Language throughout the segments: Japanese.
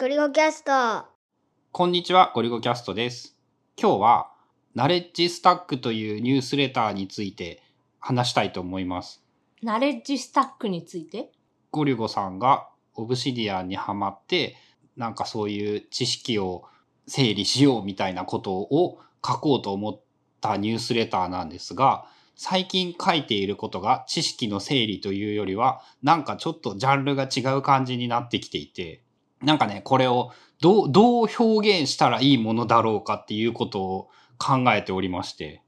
ゴリゴキャスト。こんにちは、ゴリゴキャストです。今日は、ナレッジスタックというニュースレターについて話したいと思います。ナレッジスタックについて？ゴリゴさんがオブシディアンにハマって、なんかそういう知識を整理しようみたいなことを書こうと思ったニュースレターなんですが、最近書いていることが知識の整理というよりは、なんかちょっとジャンルが違う感じになってきていて、なんかね、これをどう、どう表現したらいいものだろうかっていうことを考えておりまして、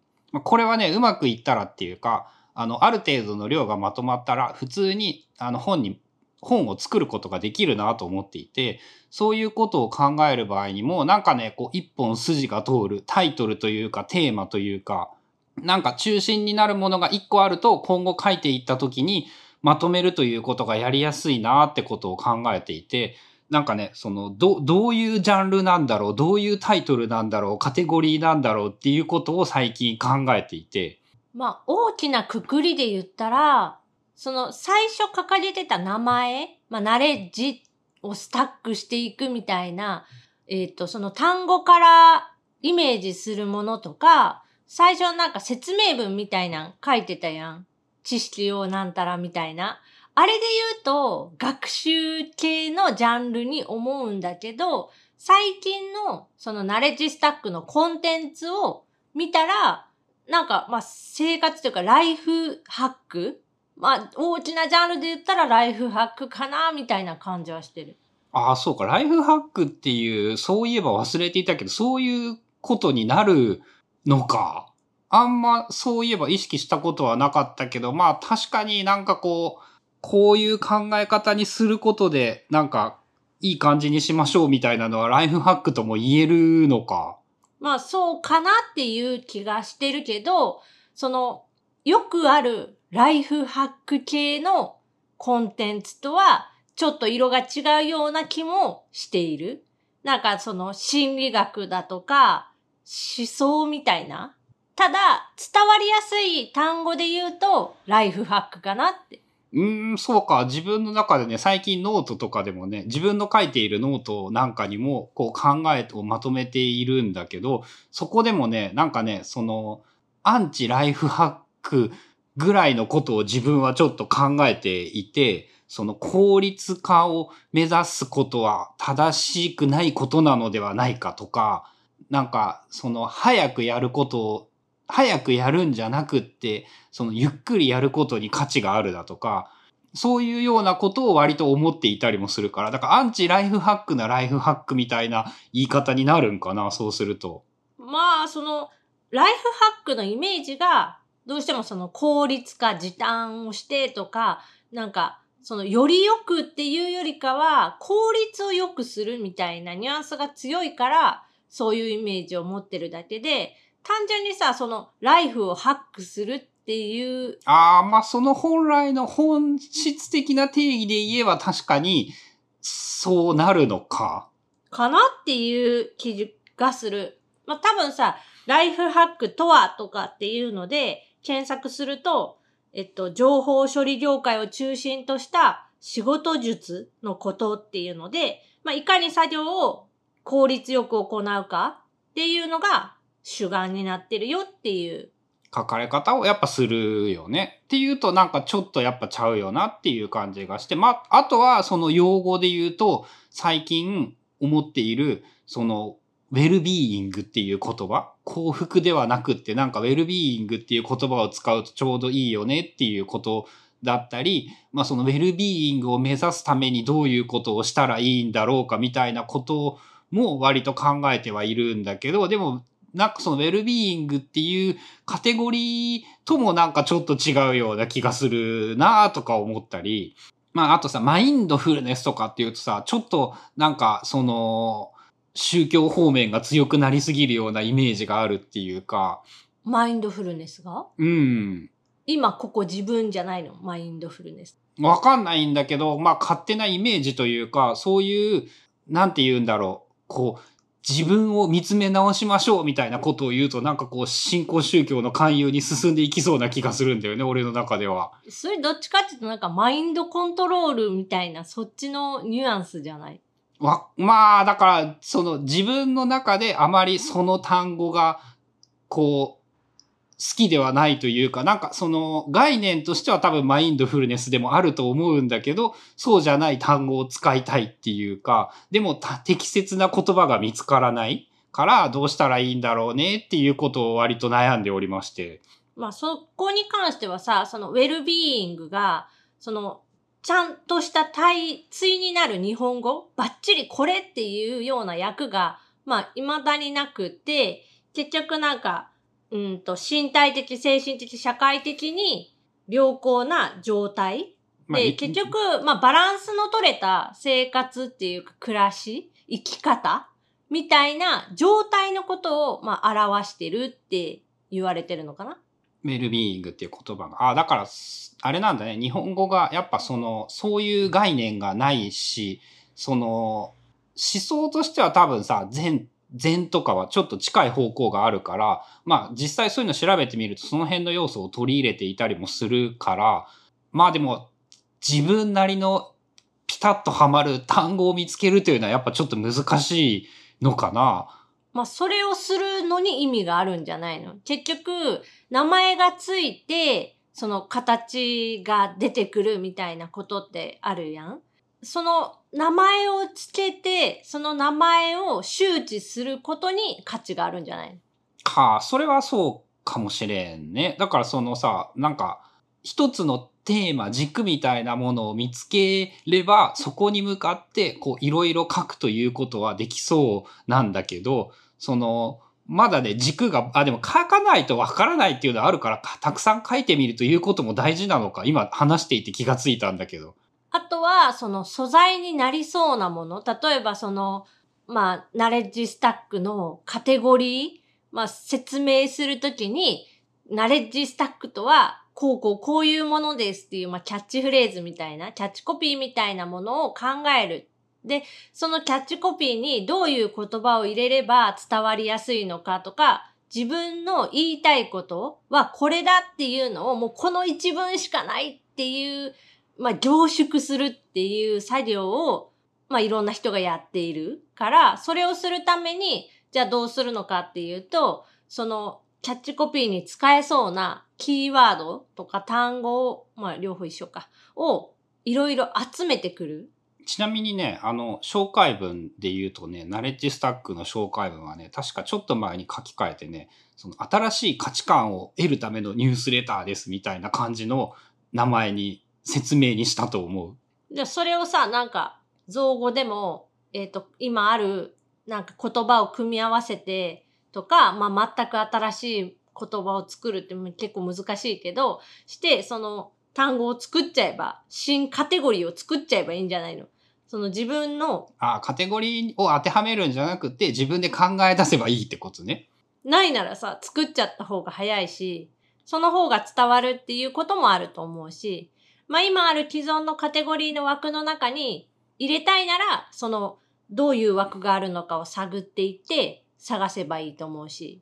これはね、うまくいったらっていうか、あの、ある程度の量がまとまったら、普通に、あの、本に、本を作ることができるなと思っていて、そういうことを考える場合にも、なんかね、こう、一本筋が通るタイトルというか、テーマというか、なんか中心になるものが一個あると、今後書いていった時に、まとめるということがやりやすいなってことを考えていて、なんかね、その、ど、どういうジャンルなんだろう、どういうタイトルなんだろう、カテゴリーなんだろうっていうことを最近考えていて、まあ、大きなくくりで言ったら、その最初掲げてた名前、まあ、ナレッジをスタックしていくみたいな、えっ、と、その単語からイメージするものとか、最初なんか説明文みたいなの書いてたやん。知識をなんたらみたいな。あれで言うと、学習系のジャンルに思うんだけど、最近のそのナレッジスタックのコンテンツを見たら、なんか、まあ、生活というか、ライフハックまあ、大きなジャンルで言ったらライフハックかな、みたいな感じはしてる。ああ、そうか、ライフハックっていう、そういえば忘れていたけど、そういうことになるのか。あんまそういえば意識したことはなかったけど、まあ確かになんかこう、こういう考え方にすることで、なんかいい感じにしましょうみたいなのはライフハックとも言えるのか？まあ、そうかなっていう気がしてるけど、その、よくあるライフハック系のコンテンツとは、ちょっと色が違うような気もしている。なんかその心理学だとか思想みたいな。ただ、伝わりやすい単語で言うと、ライフハックかなって。うん、そうか。自分の中でね、最近ノートとかでもね、自分の書いているノートなんかにも、こう考えをまとめているんだけど、そこでもね、なんかね、その、アンチライフハックぐらいのことを自分はちょっと考えていて、その効率化を目指すことは正しくないことなのではないかとか、なんか、その早くやることを早くやるんじゃなくって、そのゆっくりやることに価値があるだとか、そういうようなことを割と思っていたりもするから、だからアンチライフハックなライフハックみたいな言い方になるんかな、そうすると。まあ、その、ライフハックのイメージが、どうしてもその効率化、時短をしてとか、なんか、そのより良くっていうよりかは、効率を良くするみたいなニュアンスが強いから、そういうイメージを持ってるだけで、単純にさ、その、ライフをハックするっていう、ああ、まあその本来の本質的な定義で言えば確かに、そうなるのか。かなっていう気がする。まあ、多分さ、ライフハックとはとかっていうので検索すると、えっと、情報処理業界を中心とした仕事術のことっていうので、まあ、いかに作業を効率よく行うかっていうのが主眼になってるよっていう。書かれ方をやっぱするよね。っていうとなんかちょっとやっぱちゃうよなっていう感じがして、まあ、あとはその用語で言うと、最近思っている、その、ウェルビーイングっていう言葉幸福ではなくってなんかウェルビーイングっていう言葉を使うとちょうどいいよねっていうことだったり、まあそのウェルビーイングを目指すためにどういうことをしたらいいんだろうかみたいなことも割と考えてはいるんだけど、でもなんかそのウェルビーイングっていうカテゴリーともなんかちょっと違うような気がするなとか思ったり、まああとさ、マインドフルネスとかっていうとさ、ちょっとなんかその宗教方面が強くなりすぎるようなイメージがあるっていうか、マインドフルネスが？うん。今ここ自分じゃないの？マインドフルネス。わかんないんだけど、まあ勝手なイメージというか、そういう、なんて言うんだろう、こう、自分を見つめ直しましょうみたいなことを言うと、なんかこう、新興宗教の勧誘に進んでいきそうな気がするんだよね、俺の中では。それどっちかっていうとなんかマインドコントロールみたいなそっちのニュアンスじゃない？わ、まあ、だから、その自分の中であまりその単語が、こう、好好きではないというか、なんかその概念としては多分マインドフルネスでもあると思うんだけど、そうじゃない単語を使いたいっていうか、でも適切な言葉が見つからないからどうしたらいいんだろうねっていうことを割と悩んでおりまして。まあ、そこに関してはさ、そのウェルビーイングが、その、ちゃんとした対、対になる日本語、バッチリこれっていうような訳が、まあ、未だになくて、結局なんか、うんと、身体的、精神的、社会的に良好な状態まあいで、結局、まあ、バランスの取れた生活っていうか、暮らし、生き方みたいな状態のことを、まあ、表してるって言われてるのかなウェルビーイングっていう言葉が。あ、だから、すあれなんだね。日本語がやっぱその、そういう概念がないし、その、思想としては多分さ、善、善とかはちょっと近い方向があるから、まあ実際そういうの調べてみるとその辺の要素を取り入れていたりもするから、まあでも自分なりのピタッとはまる単語を見つけるというのはやっぱちょっと難しいのかな。まあ、それをするのに意味があるんじゃないの？結局、名前がついて、その形が出てくるみたいなことってあるやんその名前をつけて、その名前を周知することに価値があるんじゃない？か、それはそうかもしれんね。だからそのさ、なんか、一つのテーマ、軸みたいなものを見つければ、そこに向かって、こう、いろいろ書くということはできそうなんだけど、その、まだね、軸が、あ、でも書かないとわからないっていうのはあるから、たくさん書いてみるということも大事なのか、今話していて気がついたんだけど。あとは、その素材になりそうなもの。例えば、その、まあ、ナレッジスタックのカテゴリー、まあ、説明するときに、ナレッジスタックとは、こうこうこういうものですっていう、まあ、キャッチフレーズみたいな、キャッチコピーみたいなものを考える。で、そのキャッチコピーにどういう言葉を入れれば伝わりやすいのかとか、自分の言いたいことはこれだっていうのをもうこの一文しかないっていうまあ、凝縮するっていう作業を、まあ、いろんな人がやっているから、それをするために、じゃあどうするのかっていうと、その、キャッチコピーに使えそうなキーワードとか単語を、まあ、両方一緒か、をいろいろ集めてくる。ちなみにね、あの、紹介文で言うとね、ナレッジスタックの紹介文はね、確かちょっと前に書き換えてね、その新しい価値観を得るためのニュースレターですみたいな感じの名前に、説明にしたと思う。じゃあそれをさ、なんか、造語でも、えっ、と、今ある、なんか言葉を組み合わせて、とか、まあ、全く新しい言葉を作るって結構難しいけど、して、その単語を作っちゃえば、新カテゴリーを作っちゃえばいいんじゃないの？その自分の、あカテゴリーを当てはめるんじゃなくて、自分で考え出せばいいってことね。ないならさ、作っちゃった方が早いし、その方が伝わるっていうこともあると思うし、まあ今ある既存のカテゴリーの枠の中に入れたいなら、その、どういう枠があるのかを探っていって、探せばいいと思うし。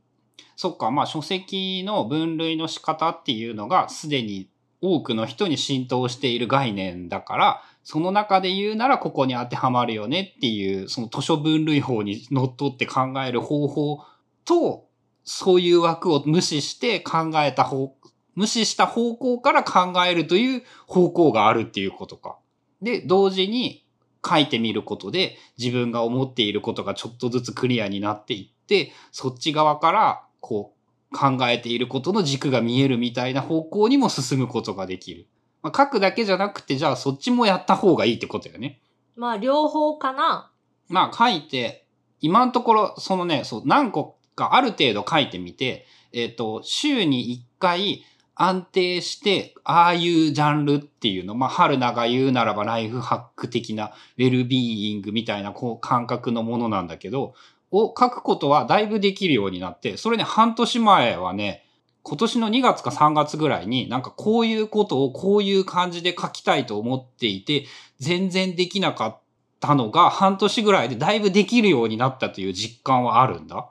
そっか、まあ書籍の分類の仕方っていうのがすでに多くの人に浸透している概念だから、その中で言うならここに当てはまるよねっていう、その図書分類法にのっとって考える方法と、そういう枠を無視して考えた方、無視した方向から考えるという方向があるっていうことか。で、同時に書いてみることで自分が思っていることがちょっとずつクリアになっていって、そっち側からこう考えていることの軸が見えるみたいな方向にも進むことができる。まあ、書くだけじゃなくて、じゃあそっちもやった方がいいってことよね。まあ両方かな。まあ書いて、今のところ、そのね、そう、何個かある程度書いてみて、えっ、と、週に1回安定して、ああいうジャンルっていうの、まあ、春菜が言うならばライフハック的なウェルビーイングみたいなこう感覚のものなんだけど、を書くことはだいぶできるようになって、それね、半年前はね、今年の2月か3月ぐらいになんかこういうことをこういう感じで書きたいと思っていて、全然できなかったのが半年ぐらいでだいぶできるようになったという実感はあるんだ。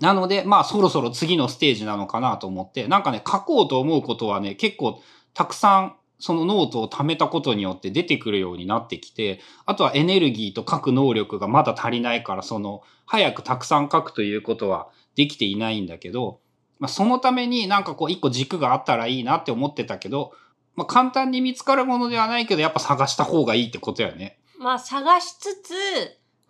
なので、まあそろそろ次のステージなのかなと思って、なんかね、書こうと思うことはね、結構たくさんそのノートを貯めたことによって出てくるようになってきて、あとはエネルギーと書く能力がまだ足りないから、その、早くたくさん書くということはできていないんだけど、まあ、そのためになんかこう一個軸があったらいいなって思ってたけど、まあ、簡単に見つかるものではないけど、やっぱ探した方がいいってことやね。まあ探しつつ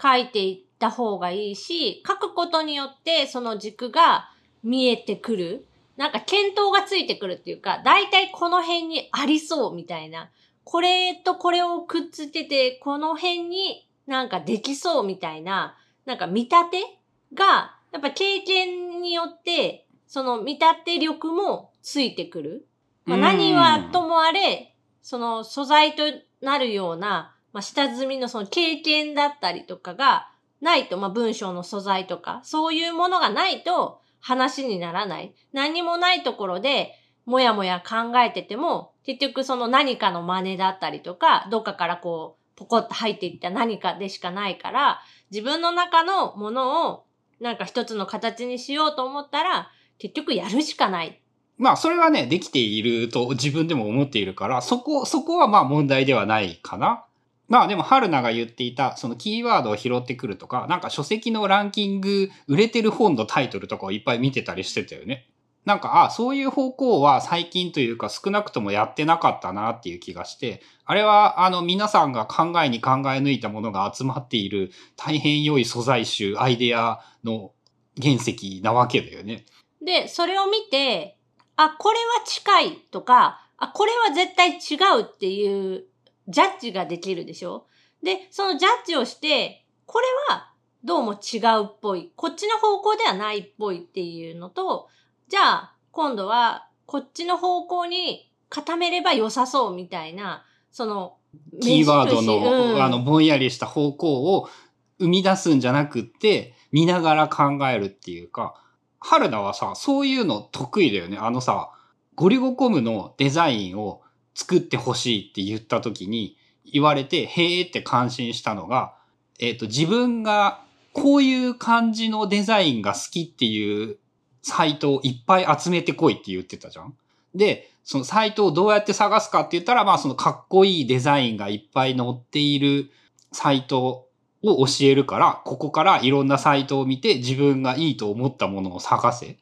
書いていった方がいいし、書くことによってその軸が見えてくる。なんか見当がついてくる。っていうか、だいたいこの辺にありそうみたいな。これとこれをくっつけて、この辺になんかできそうみたいな、なんか見立てが、やっぱ経験によって、その見立て力もついてくる。まあ、何はともあれ、その素材となる。ような、まあ、下積みのその経験だったりとかがないと、まあ、文章の素材とか、そういうものがないと話にならない。何もないところで、もやもや考えてても、結局その何かの真似だったりとか、どっかからこう、ポコッと入っていった何かでしかないから、自分の中のものをなんか一つの形にしようと思ったら、結局やるしかないまあ、それはね、できていると自分でも思っているから、そこ、そこはまあ問題ではないかな。まあでも、春菜が言っていた、そのキーワードを拾ってくるとか、なんか書籍のランキング、売れてる本のタイトルとかをいっぱい見てたりしてたよね。なんか、あそういう方向は最近というか少なくともやってなかったなっていう気がして、あれは、あの、皆さんが考えに考え抜いたものが集まっている大変良い素材集、アイデアの原石なわけだよね。で、それを見て、あ、これは近いとか、あ、これは絶対違うっていうジャッジができるでしょ？で、そのジャッジをして、これはどうも違うっぽい。こっちの方向ではないっぽいっていうのと、じゃあ、今度はこっちの方向に固めれば良さそうみたいな、その、キーワードの、うん、あの、ぼんやりした方向を生み出すんじゃなくって、見ながら考えるっていうか、春菜はさ、そういうの得意だよね。あのさ、ゴリゴコムのデザインを作ってほしいって言った時に言われて、へーって感心したのが、えっ、ー、と、自分がこういう感じのデザインが好きっていうサイトをいっぱい集めてこいって言ってたじゃん。で、そのサイトをどうやって探すかって言ったら、まあそのかっこいいデザインがいっぱい載っているサイトを教えるから、ここからいろんなサイトを見て自分がいいと思ったものを探せ。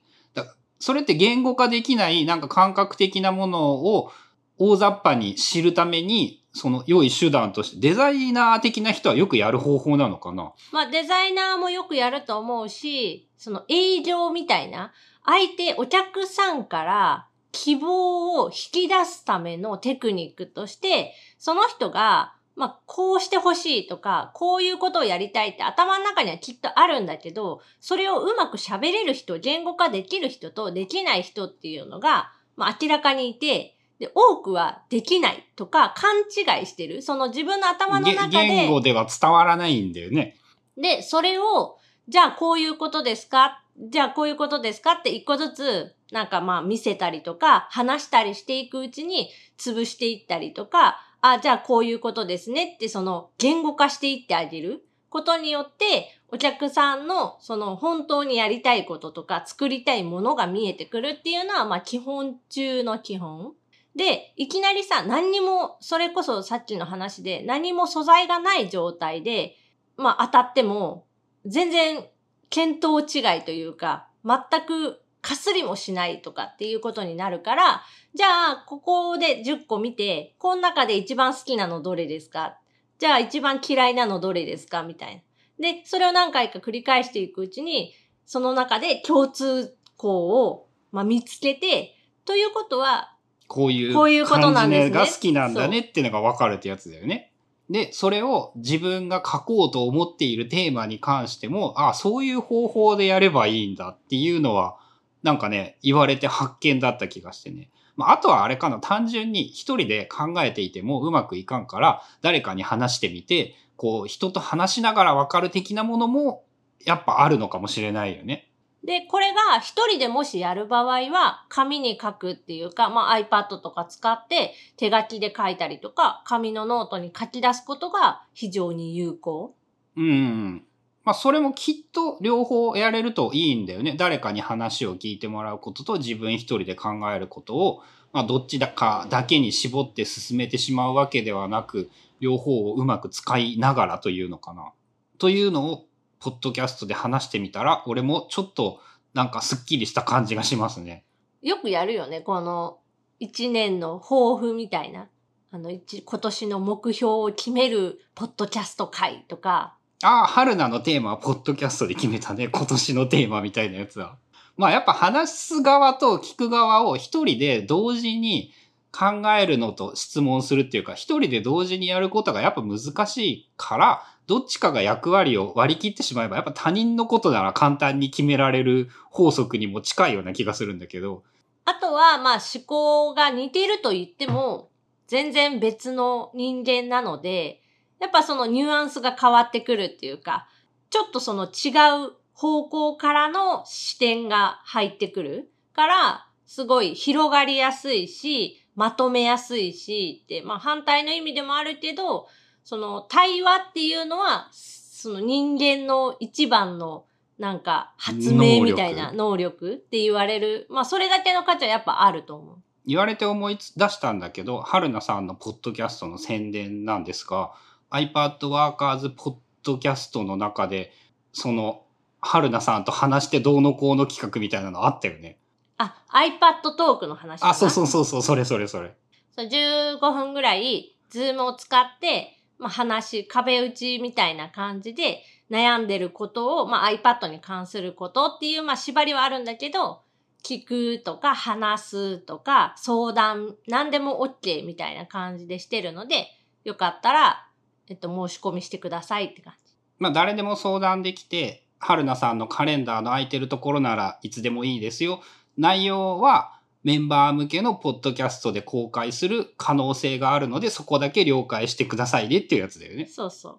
それって言語化できないなんか感覚的なものを大雑把に知るために、その良い手段としてデザイナー的な人はよくやる方法なのかな？まあデザイナーもよくやると思うし、その営業みたいな、相手、お客さんから希望を引き出すためのテクニックとして、その人がまあ、こうしてほしいとか、こういうことをやりたいって頭の中にはきっとあるんだけど、それをうまく喋れる人、言語化できる人とできない人っていうのが、まあ、明らかにいて、で、多くはできないとか勘違いしてる。その自分の頭の中で。言語では伝わらないんだよね。で、それを、じゃあこういうことですか？じゃあこういうことですか？って一個ずつ、なんかまあ見せたりとか、話したりしていくうちに潰していったりとか、あ、じゃあこういうことですねってその言語化していってあげることによって、お客さんのその本当にやりたいこととか作りたいものが見えてくるっていうのは、まあ基本中の基本。で、いきなりさ、何にも、それこそさっきの話で、何も素材がない状態で、まあ当たっても、全然見当違いというか、全くかすりもしないとかっていうことになるから、じゃあ、ここで10個見て、この中で一番好きなのどれですか？じゃあ一番嫌いなのどれですか？みたいな。で、それを何回か繰り返していくうちに、その中で共通項を、まあ、見つけて、ということは、こういうこういうことなんですね。が好きなんだねっていうのが分かるってやつだよね。で、それを自分が書こうと思っているテーマに関しても、あそういう方法でやればいいんだっていうのは、なんかね、言われて発見だった気がしてね。まあ、あとはあれかな、単純に一人で考えていてもうまくいかんから、誰かに話してみて、こう、人と話しながらわかる的なものも、やっぱあるのかもしれないよね。で、これが一人でもしやる場合は、紙に書くっていうか、まあ iPad とか使って手書きで書いたりとか、紙のノートに書き出すことが非常に有効。うん。まあ、それもきっと両方やれるといいんだよね。誰かに話を聞いてもらうことと自分一人で考えることをまあ、どっちだかだけに絞って進めてしまうわけではなく、両方をうまく使いながらというのかな。というのを、ポッドキャストで話してみたら、俺もちょっとなんかスッキリした感じがしますね。よくやるよね、この一年の抱負みたいな。あの、一今年の目標を決めるポッドキャスト会とか。ああ、春菜のテーマはポッドキャストで決めたね。今年のテーマみたいなやつは。まあやっぱ話す側と聞く側を一人で同時に考えるのと質問するっていうか、一人で同時にやることがやっぱ難しいから、どっちかが役割を割り切ってしまえば、やっぱ他人のことなら簡単に決められる法則にも近いような気がするんだけど。あとは、まあ思考が似ていると言っても、全然別の人間なので、やっぱそのニュアンスが変わってくるっていうか、ちょっとその違う方向からの視点が入ってくるから、すごい広がりやすいし、まとめやすいし、って、まあ反対の意味でもあるけど、その対話っていうのは、その人間の一番のなんか発明みたいな能力って言われる。まあそれだけの価値はやっぱあると思う。言われて思い出したんだけど、春菜さんのポッドキャストの宣伝なんですが、iPad Workers ポッドキャストの中で、その、春菜さんと話してどうのこうの企画みたいなのあったよね。あ、iPad トークの話あ、そうそうそうそう、それそれそれ。そう15分ぐらい、ズームを使って、まあ、話、壁打ちみたいな感じで悩んでることを、まあ、iPad に関することっていう、まあ、縛りはあるんだけど、聞くとか話すとか相談、何でも OK みたいな感じでしてるので、よかったら、えっと、申し込みしてくださいって感じ。まあ誰でも相談できて、春菜さんのカレンダーの空いてるところならいつでもいいですよ。内容はメンバー向けのポッドキャストで公開する可能性があるので、そこだけ了解してくださいねっていうやつだよね。そうそう。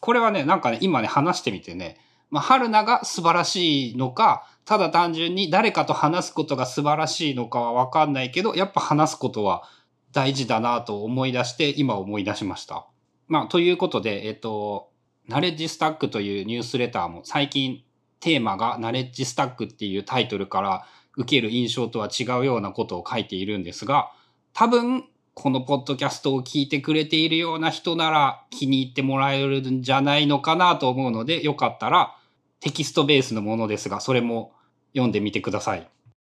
これはね、なんかね、今ね、話してみてね、まあ、春菜が素晴らしいのか、ただ単純に誰かと話すことが素晴らしいのかはわかんないけど、やっぱ話すことは大事だなと思い出して、今思い出しました。まあ、ということで、えっと、ナレッジスタックというニュースレターも最近テーマがナレッジスタックっていうタイトルから受ける印象とは違うようなことを書いているんですが、多分、このポッドキャストを聞いてくれているような人なら気に入ってもらえるんじゃないのかなと思うので、よかったらテキストベースのものですが、それも読んでみてください。